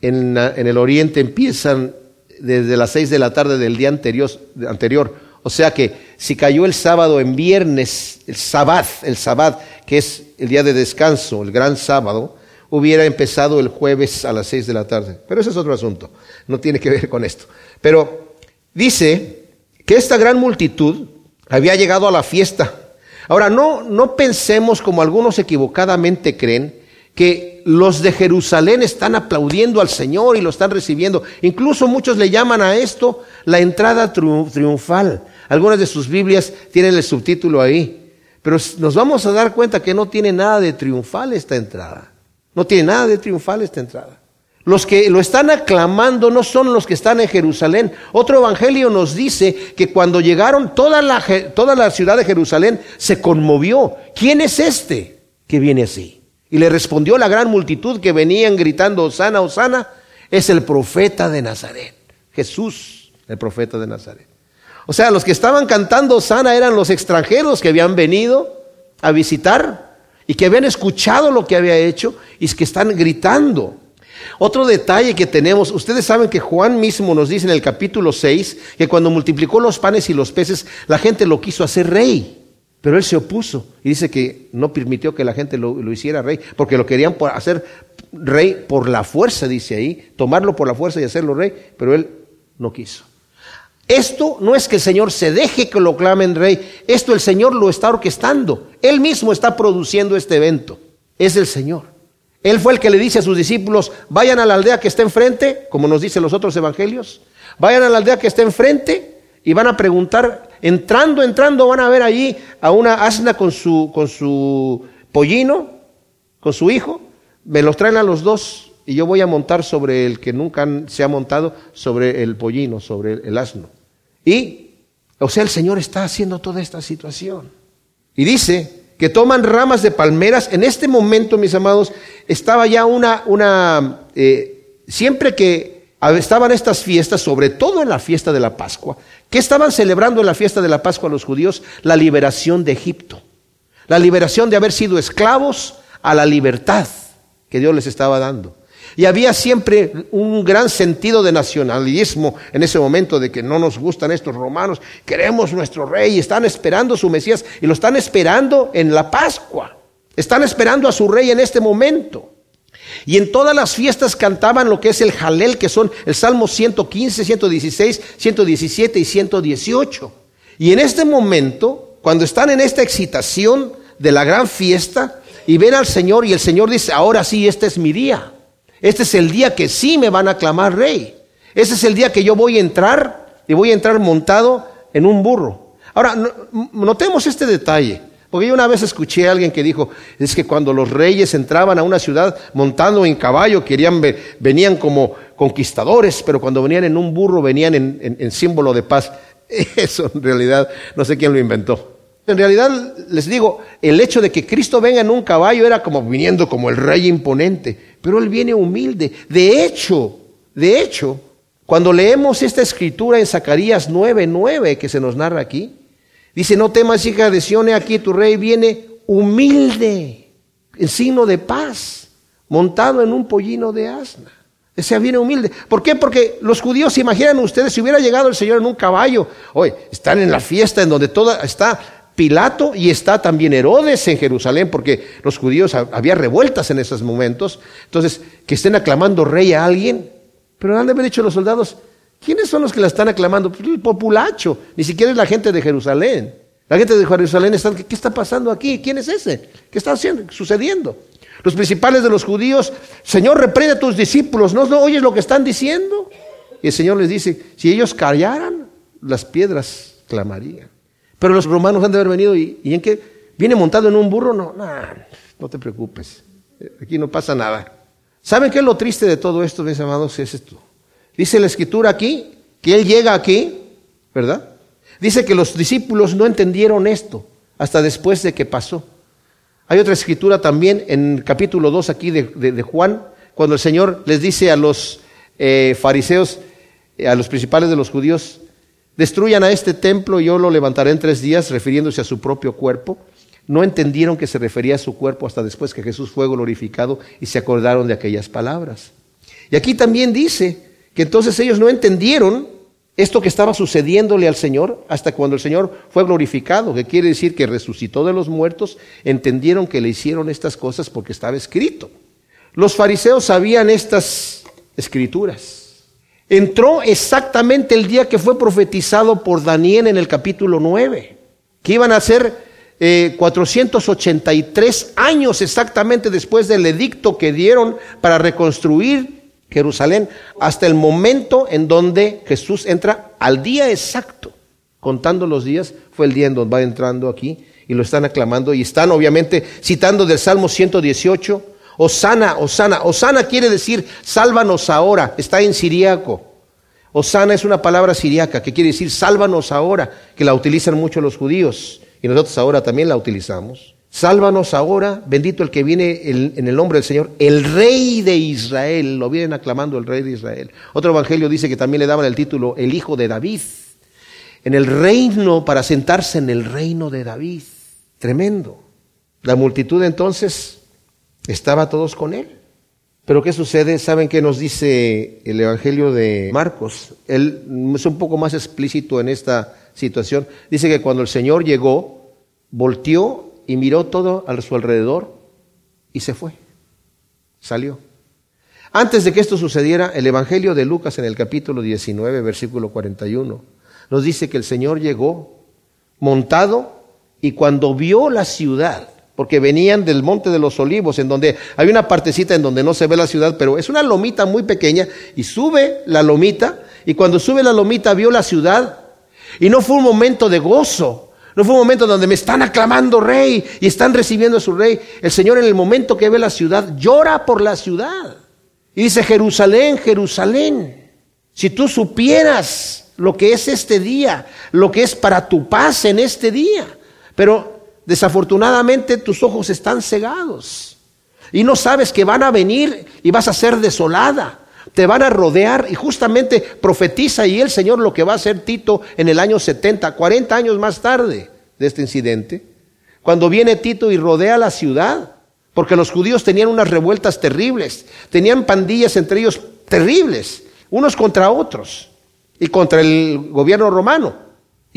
en, el oriente empiezan desde las seis de la tarde del día anterior, anterior. O sea que si cayó el sábado en viernes, el sabbat, el sabbat, que es el día de descanso, el gran sábado, hubiera empezado el jueves a las seis de la tarde. Pero ese es otro asunto, no tiene que ver con esto. Pero dice que esta gran multitud había llegado a la fiesta. Ahora, no, no pensemos como algunos equivocadamente creen, que los de Jerusalén están aplaudiendo al Señor y lo están recibiendo. Incluso muchos le llaman a esto la entrada triunfal. Algunas de sus Biblias tienen el subtítulo ahí. Pero nos vamos a dar cuenta que no tiene nada de triunfal esta entrada. No tiene nada de triunfal esta entrada. Los que lo están aclamando no son los que están en Jerusalén. Otro evangelio nos dice que cuando llegaron toda la, toda la ciudad de Jerusalén se conmovió. ¿Quién es este que viene así? Y le respondió la gran multitud que venían gritando, Osana, Osana, es el profeta de Nazaret. Jesús, el profeta de Nazaret. O sea, los que estaban cantando Osana eran los extranjeros que habían venido a visitar y que habían escuchado lo que había hecho y que están gritando. Otro detalle que tenemos, ustedes saben que Juan mismo nos dice en el capítulo 6 que cuando multiplicó los panes y los peces, la gente lo quiso hacer rey, pero él se opuso y dice que no permitió que la gente lo, lo hiciera rey, porque lo querían hacer rey por la fuerza, dice ahí, tomarlo por la fuerza y hacerlo rey, pero él no quiso. Esto no es que el Señor se deje que lo clamen rey, esto el Señor lo está orquestando. Él mismo está produciendo este evento. Es el Señor. Él fue el que le dice a sus discípulos, vayan a la aldea que está enfrente, como nos dicen los otros evangelios, vayan a la aldea que está enfrente y van a preguntar, entrando, entrando, van a ver allí a una asna con su, con su pollino, con su hijo, me los traen a los dos y yo voy a montar sobre el que nunca se ha montado, sobre el pollino, sobre el asno. Y, o sea, el Señor está haciendo toda esta situación. Y dice que toman ramas de palmeras. En este momento, mis amados, estaba ya una, una eh, siempre que estaban estas fiestas, sobre todo en la fiesta de la Pascua, ¿qué estaban celebrando en la fiesta de la Pascua los judíos? La liberación de Egipto. La liberación de haber sido esclavos a la libertad que Dios les estaba dando. Y había siempre un gran sentido de nacionalismo en ese momento, de que no nos gustan estos romanos, queremos nuestro rey, y están esperando su Mesías, y lo están esperando en la Pascua, están esperando a su rey en este momento. Y en todas las fiestas cantaban lo que es el Jalel, que son el Salmo 115, 116, 117 y 118. Y en este momento, cuando están en esta excitación de la gran fiesta y ven al Señor y el Señor dice, ahora sí, este es mi día. Este es el día que sí me van a clamar rey. Este es el día que yo voy a entrar y voy a entrar montado en un burro. Ahora, notemos este detalle. Porque yo una vez escuché a alguien que dijo, es que cuando los reyes entraban a una ciudad montando en caballo, querían venían como conquistadores, pero cuando venían en un burro venían en símbolo de paz. (laughs) Eso en realidad no sé quién lo inventó. En realidad, les digo, el hecho de que Cristo venga en un caballo era como viniendo como el rey imponente, pero Él viene humilde. De hecho, de hecho, cuando leemos esta escritura en Zacarías 9:9 que se nos narra aquí, Dice, no temas, hija de Sione, aquí tu rey viene humilde, en signo de paz, montado en un pollino de asna. Ese viene humilde. ¿Por qué? Porque los judíos, imaginan ustedes, si hubiera llegado el Señor en un caballo, hoy están en la fiesta en donde toda está Pilato y está también Herodes en Jerusalén, porque los judíos había revueltas en esos momentos. Entonces, que estén aclamando rey a alguien, pero han de haber dicho los soldados, ¿quiénes son los que la están aclamando? Pues el populacho, ni siquiera es la gente de Jerusalén. La gente de Jerusalén está, ¿qué está pasando aquí? ¿Quién es ese? ¿Qué está haciendo, sucediendo? Los principales de los judíos, Señor, reprende a tus discípulos, ¿no, ¿no oyes lo que están diciendo? Y el Señor les dice, si ellos callaran, las piedras clamarían. Pero los romanos han de haber venido y, ¿y en qué? ¿Viene montado en un burro? No, no te preocupes. Aquí no pasa nada. ¿Saben qué es lo triste de todo esto, mis amados? Es esto. Dice la escritura aquí que Él llega aquí, ¿verdad? Dice que los discípulos no entendieron esto hasta después de que pasó. Hay otra escritura también en capítulo 2 aquí de, Juan, cuando el Señor les dice a los eh, fariseos, a los principales de los judíos, destruyan a este templo y yo lo levantaré en tres días, refiriéndose a su propio cuerpo. No entendieron que se refería a su cuerpo hasta después que Jesús fue glorificado y se acordaron de aquellas palabras. Y aquí también dice que entonces ellos no entendieron esto que estaba sucediéndole al Señor hasta cuando el Señor fue glorificado, que quiere decir que resucitó de los muertos, entendieron que le hicieron estas cosas porque estaba escrito. Los fariseos sabían estas escrituras. Entró exactamente el día que fue profetizado por Daniel en el capítulo 9, que iban a ser 483 eh, años exactamente después del edicto que dieron para reconstruir Jerusalén, hasta el momento en donde Jesús entra al día exacto. Contando los días, fue el día en donde va entrando aquí y lo están aclamando y están obviamente citando del Salmo 118, Osana, Osana, Osana quiere decir sálvanos ahora, está en siriaco. Osana es una palabra siriaca que quiere decir sálvanos ahora, que la utilizan mucho los judíos y nosotros ahora también la utilizamos. Sálvanos ahora, bendito el que viene en el nombre del Señor, el rey de Israel, lo vienen aclamando el rey de Israel. Otro evangelio dice que también le daban el título el hijo de David, en el reino, para sentarse en el reino de David. Tremendo. La multitud entonces estaba todos con él. Pero ¿qué sucede? ¿Saben qué nos dice el Evangelio de Marcos? Él es un poco más explícito en esta situación. Dice que cuando el Señor llegó, volteó y miró todo a su alrededor y se fue. Salió. Antes de que esto sucediera, el Evangelio de Lucas en el capítulo 19, versículo 41, nos dice que el Señor llegó montado y cuando vio la ciudad, porque venían del monte de los olivos, en donde hay una partecita en donde no se ve la ciudad, pero es una lomita muy pequeña, y sube la lomita, y cuando sube la lomita vio la ciudad, y no fue un momento de gozo, no fue un momento donde me están aclamando rey y están recibiendo a su rey. El Señor en el momento que ve la ciudad llora por la ciudad. Y dice, Jerusalén, Jerusalén, si tú supieras lo que es este día, lo que es para tu paz en este día. Pero desafortunadamente tus ojos están cegados. Y no sabes que van a venir y vas a ser desolada. Te van a rodear. Y justamente profetiza y el Señor lo que va a hacer Tito en el año 70, 40 años más tarde de este incidente, cuando viene Tito y rodea la ciudad, porque los judíos tenían unas revueltas terribles, tenían pandillas entre ellos terribles, unos contra otros y contra el gobierno romano.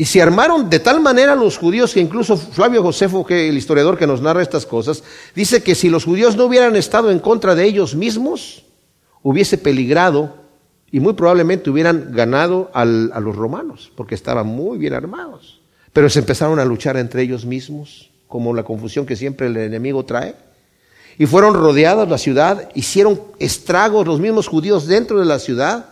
Y se armaron de tal manera los judíos que incluso Flavio Josefo, que el historiador que nos narra estas cosas, dice que si los judíos no hubieran estado en contra de ellos mismos, hubiese peligrado y muy probablemente hubieran ganado a los romanos, porque estaban muy bien armados. Pero se empezaron a luchar entre ellos mismos, como la confusión que siempre el enemigo trae. Y fueron rodeados la ciudad, hicieron estragos los mismos judíos dentro de la ciudad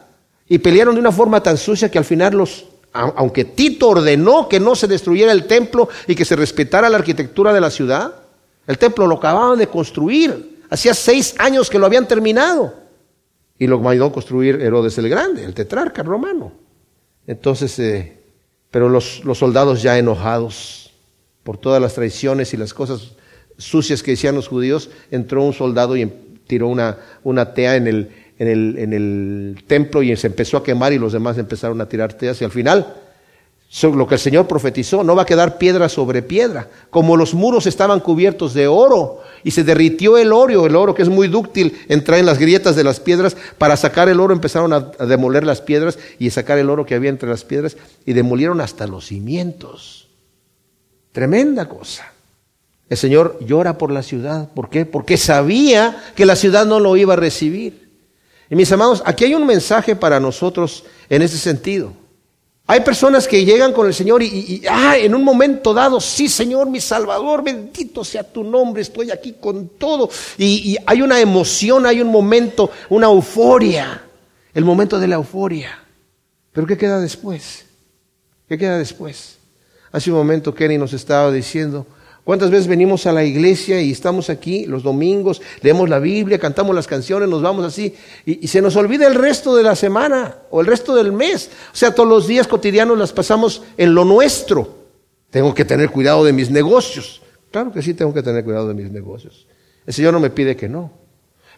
y pelearon de una forma tan sucia que al final los, aunque Tito ordenó que no se destruyera el templo y que se respetara la arquitectura de la ciudad, el templo lo acababan de construir. Hacía seis años que lo habían terminado y lo mandó a construir Herodes el Grande, el tetrarca romano. Entonces, eh, pero los, los, soldados ya enojados por todas las traiciones y las cosas sucias que decían los judíos, entró un soldado y tiró una, una tea en el, en, el, en el templo y se empezó a quemar y los demás empezaron a tirar teas y al final lo que el Señor profetizó, no va a quedar piedra sobre piedra. Como los muros estaban cubiertos de oro y se derritió el oro, el oro que es muy dúctil, entra en las grietas de las piedras, para sacar el oro empezaron a, demoler las piedras y sacar el oro que había entre las piedras y demolieron hasta los cimientos. Tremenda cosa. El Señor llora por la ciudad. ¿Por qué? Porque sabía que la ciudad no lo iba a recibir. Y mis amados, aquí hay un mensaje para nosotros en ese sentido. Hay personas que llegan con el Señor y, ah, en un momento dado, sí, Señor, mi Salvador, bendito sea tu nombre, estoy aquí con todo. Y, y hay una emoción, hay un momento, una euforia, el momento de la euforia. Pero ¿qué queda después? ¿Qué queda después? Hace un momento Kenny nos estaba diciendo, ¿Cuántas veces venimos a la iglesia y estamos aquí los domingos, leemos la Biblia, cantamos las canciones, nos vamos así y, se nos olvida el resto de la semana o el resto del mes? O sea, todos los días cotidianos las pasamos en lo nuestro. Tengo que tener cuidado de mis negocios. Claro que sí tengo que tener cuidado de mis negocios. El Señor no me pide que no.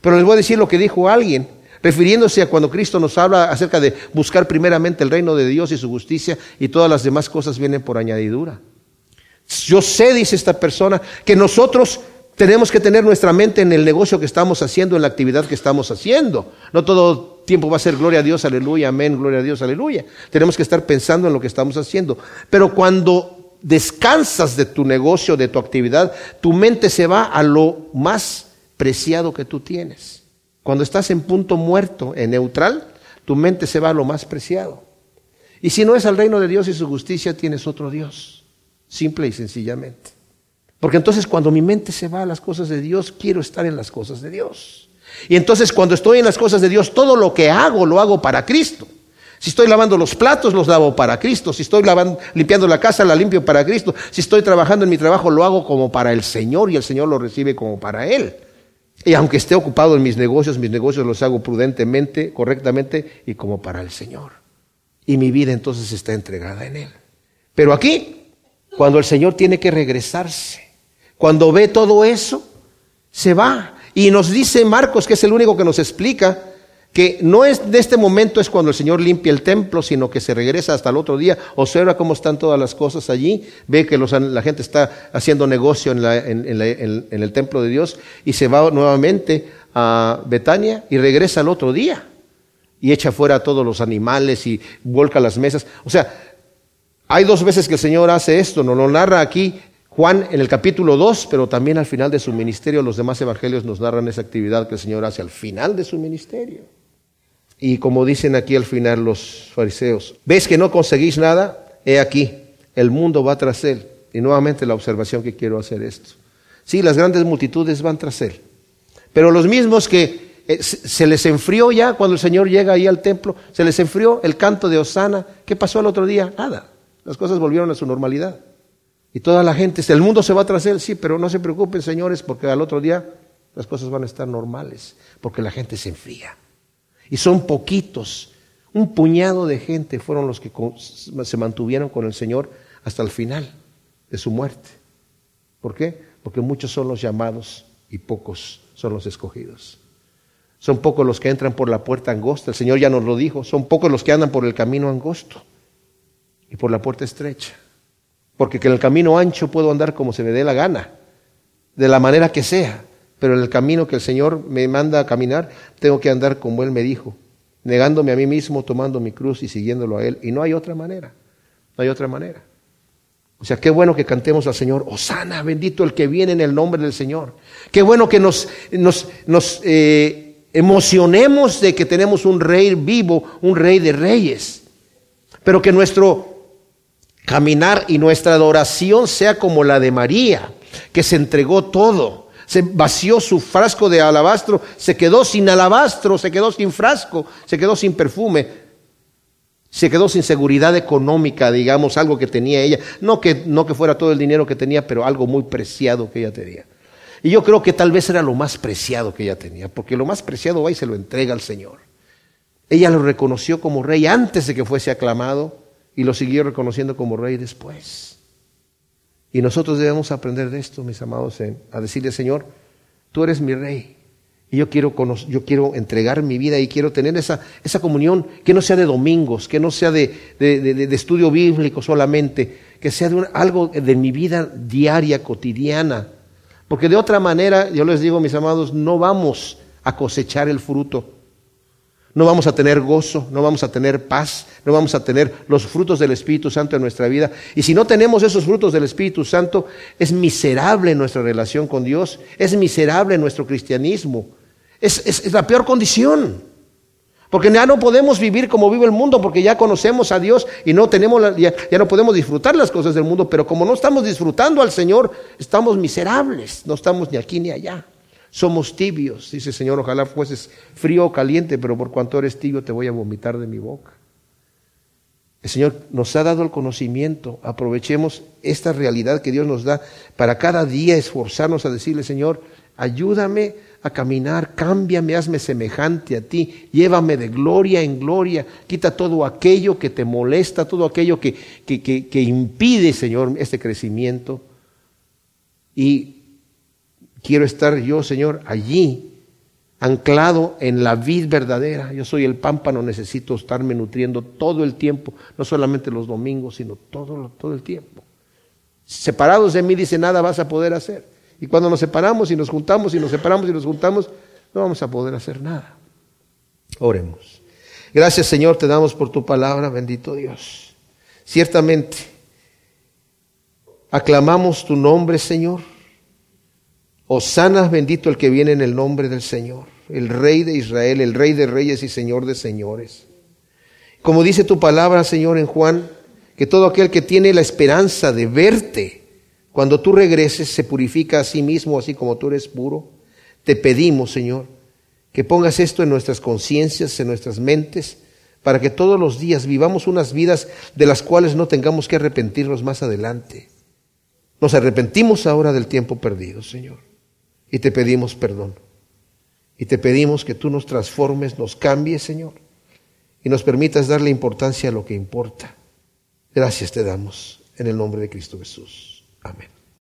Pero les voy a decir lo que dijo alguien, refiriéndose a cuando Cristo nos habla acerca de buscar primeramente el reino de Dios y su justicia y todas las demás cosas vienen por añadidura. Yo sé, dice esta persona, que nosotros tenemos que tener nuestra mente en el negocio que estamos haciendo, en la actividad que estamos haciendo. No todo tiempo va a ser gloria a Dios, aleluya, amén, gloria a Dios, aleluya. Tenemos que estar pensando en lo que estamos haciendo. Pero cuando descansas de tu negocio, de tu actividad, tu mente se va a lo más preciado que tú tienes. Cuando estás en punto muerto, en neutral, tu mente se va a lo más preciado. Y si no es al reino de Dios y su justicia, tienes otro Dios simple y sencillamente. Porque entonces cuando mi mente se va a las cosas de Dios, quiero estar en las cosas de Dios. Y entonces cuando estoy en las cosas de Dios, todo lo que hago lo hago para Cristo. Si estoy lavando los platos, los lavo para Cristo. Si estoy lavando, limpiando la casa, la limpio para Cristo. Si estoy trabajando en mi trabajo, lo hago como para el Señor y el Señor lo recibe como para Él. Y aunque esté ocupado en mis negocios, mis negocios los hago prudentemente, correctamente y como para el Señor. Y mi vida entonces está entregada en Él. Pero aquí cuando el Señor tiene que regresarse. Cuando ve todo eso, se va. Y nos dice Marcos, que es el único que nos explica, que no es de este momento es cuando el Señor limpia el templo, sino que se regresa hasta el otro día, observa cómo están todas las cosas allí, ve que la gente está haciendo negocio en, el templo de Dios y se va nuevamente a Betania y regresa al otro día y echa fuera a todos los animales y vuelca las mesas. O sea, hay dos veces que el Señor hace esto, nos lo narra aquí Juan en el capítulo 2, pero también al final de su ministerio los demás evangelios nos narran esa actividad que el Señor hace al final de su ministerio. Y como dicen aquí al final los fariseos, ¿ves que no conseguís nada? He aquí, el mundo va tras él. Y nuevamente la observación que quiero hacer esto. Sí, las grandes multitudes van tras él. Pero los mismos que eh, se les enfrió ya cuando el Señor llega ahí al templo, se les enfrió el canto de Osana. ¿Qué pasó el otro día? Nada. Las cosas volvieron a su normalidad. Y toda la gente, el mundo se va tras él, sí, pero no se preocupen, señores, porque al otro día las cosas van a estar normales, porque la gente se enfría. Y son poquitos, un puñado de gente fueron los que se mantuvieron con el Señor hasta el final de su muerte. ¿Por qué? Porque muchos son los llamados y pocos son los escogidos. Son pocos los que entran por la puerta angosta, el Señor ya nos lo dijo, son pocos los que andan por el camino angosto y por la puerta estrecha. Porque que en el camino ancho puedo andar como se me dé la gana, de la manera que sea, pero en el camino que el Señor me manda a caminar, tengo que andar como Él me dijo, negándome a mí mismo, tomando mi cruz y siguiéndolo a Él. Y no hay otra manera, no hay otra manera. O sea, qué bueno que cantemos al Señor, Osana, bendito el que viene en el nombre del Señor. Qué bueno que nos, nos, nos eh, emocionemos de que tenemos un rey vivo, un rey de reyes. Pero que nuestro caminar y nuestra adoración sea como la de María, que se entregó todo, se vació su frasco de alabastro, se quedó sin alabastro, se quedó sin frasco, se quedó sin perfume, se quedó sin seguridad económica, digamos, algo que tenía ella, no que, no que fuera todo el dinero que tenía, pero algo muy preciado que ella tenía. Y yo creo que tal vez era lo más preciado que ella tenía, porque lo más preciado va y se lo entrega al Señor. Ella lo reconoció como rey antes de que fuese aclamado y lo siguió reconociendo como rey después. Y nosotros debemos aprender de esto, mis amados, a decirle, Señor, tú eres mi rey. Y yo quiero, yo quiero entregar mi vida y quiero tener esa, esa comunión que no sea de domingos, que no sea de, de, estudio bíblico solamente, que sea de algo de mi vida diaria, cotidiana. Porque de otra manera, yo les digo, mis amados, no vamos a cosechar el fruto. No vamos a tener gozo, no vamos a tener paz, no vamos a tener los frutos del Espíritu Santo en nuestra vida. Y si no tenemos esos frutos del Espíritu Santo, es miserable nuestra relación con Dios, es miserable nuestro cristianismo. Es, la peor condición. Porque ya no podemos vivir como vive el mundo, porque ya conocemos a Dios y no tenemos ya, no podemos disfrutar las cosas del mundo, pero como no estamos disfrutando al Señor, estamos miserables, no estamos ni aquí ni allá. Somos tibios, dice el Señor, ojalá fueses frío o caliente, pero por cuanto eres tibio te voy a vomitar de mi boca. El Señor nos ha dado el conocimiento, aprovechemos esta realidad que Dios nos da para cada día esforzarnos a decirle, Señor, ayúdame a caminar, cámbiame, hazme semejante a ti, llévame de gloria en gloria, quita todo aquello que te molesta, todo aquello que, que, impide, Señor, este crecimiento. Y quiero estar yo, Señor, allí, anclado en la vid verdadera. Yo soy el pámpano, necesito estarme nutriendo todo el tiempo, no solamente los domingos, sino todo, todo el tiempo. Separados de mí, dice, nada vas a poder hacer. Y cuando nos separamos y nos juntamos y nos separamos y nos juntamos, no vamos a poder hacer nada. Oremos. Gracias Señor, te damos por tu palabra, bendito Dios. Ciertamente, aclamamos tu nombre, Señor. Osana, bendito el que viene en el nombre del Señor, el Rey de Israel, el Rey de Reyes y Señor de Señores. Como dice tu palabra, Señor, en Juan, que todo aquel que tiene la esperanza de verte, cuando tú regreses, se purifica a sí mismo, así como tú eres puro. Te pedimos, Señor, que pongas esto en nuestras conciencias, en nuestras mentes, para que todos los días vivamos unas vidas de las cuales no tengamos que arrepentirnos más adelante. Nos arrepentimos ahora del tiempo perdido, Señor, y te pedimos perdón. Y te pedimos que tú nos transformes, nos cambies, Señor, y nos permitas darle importancia a lo que importa. Gracias te damos en el nombre de Cristo Jesús. Amén.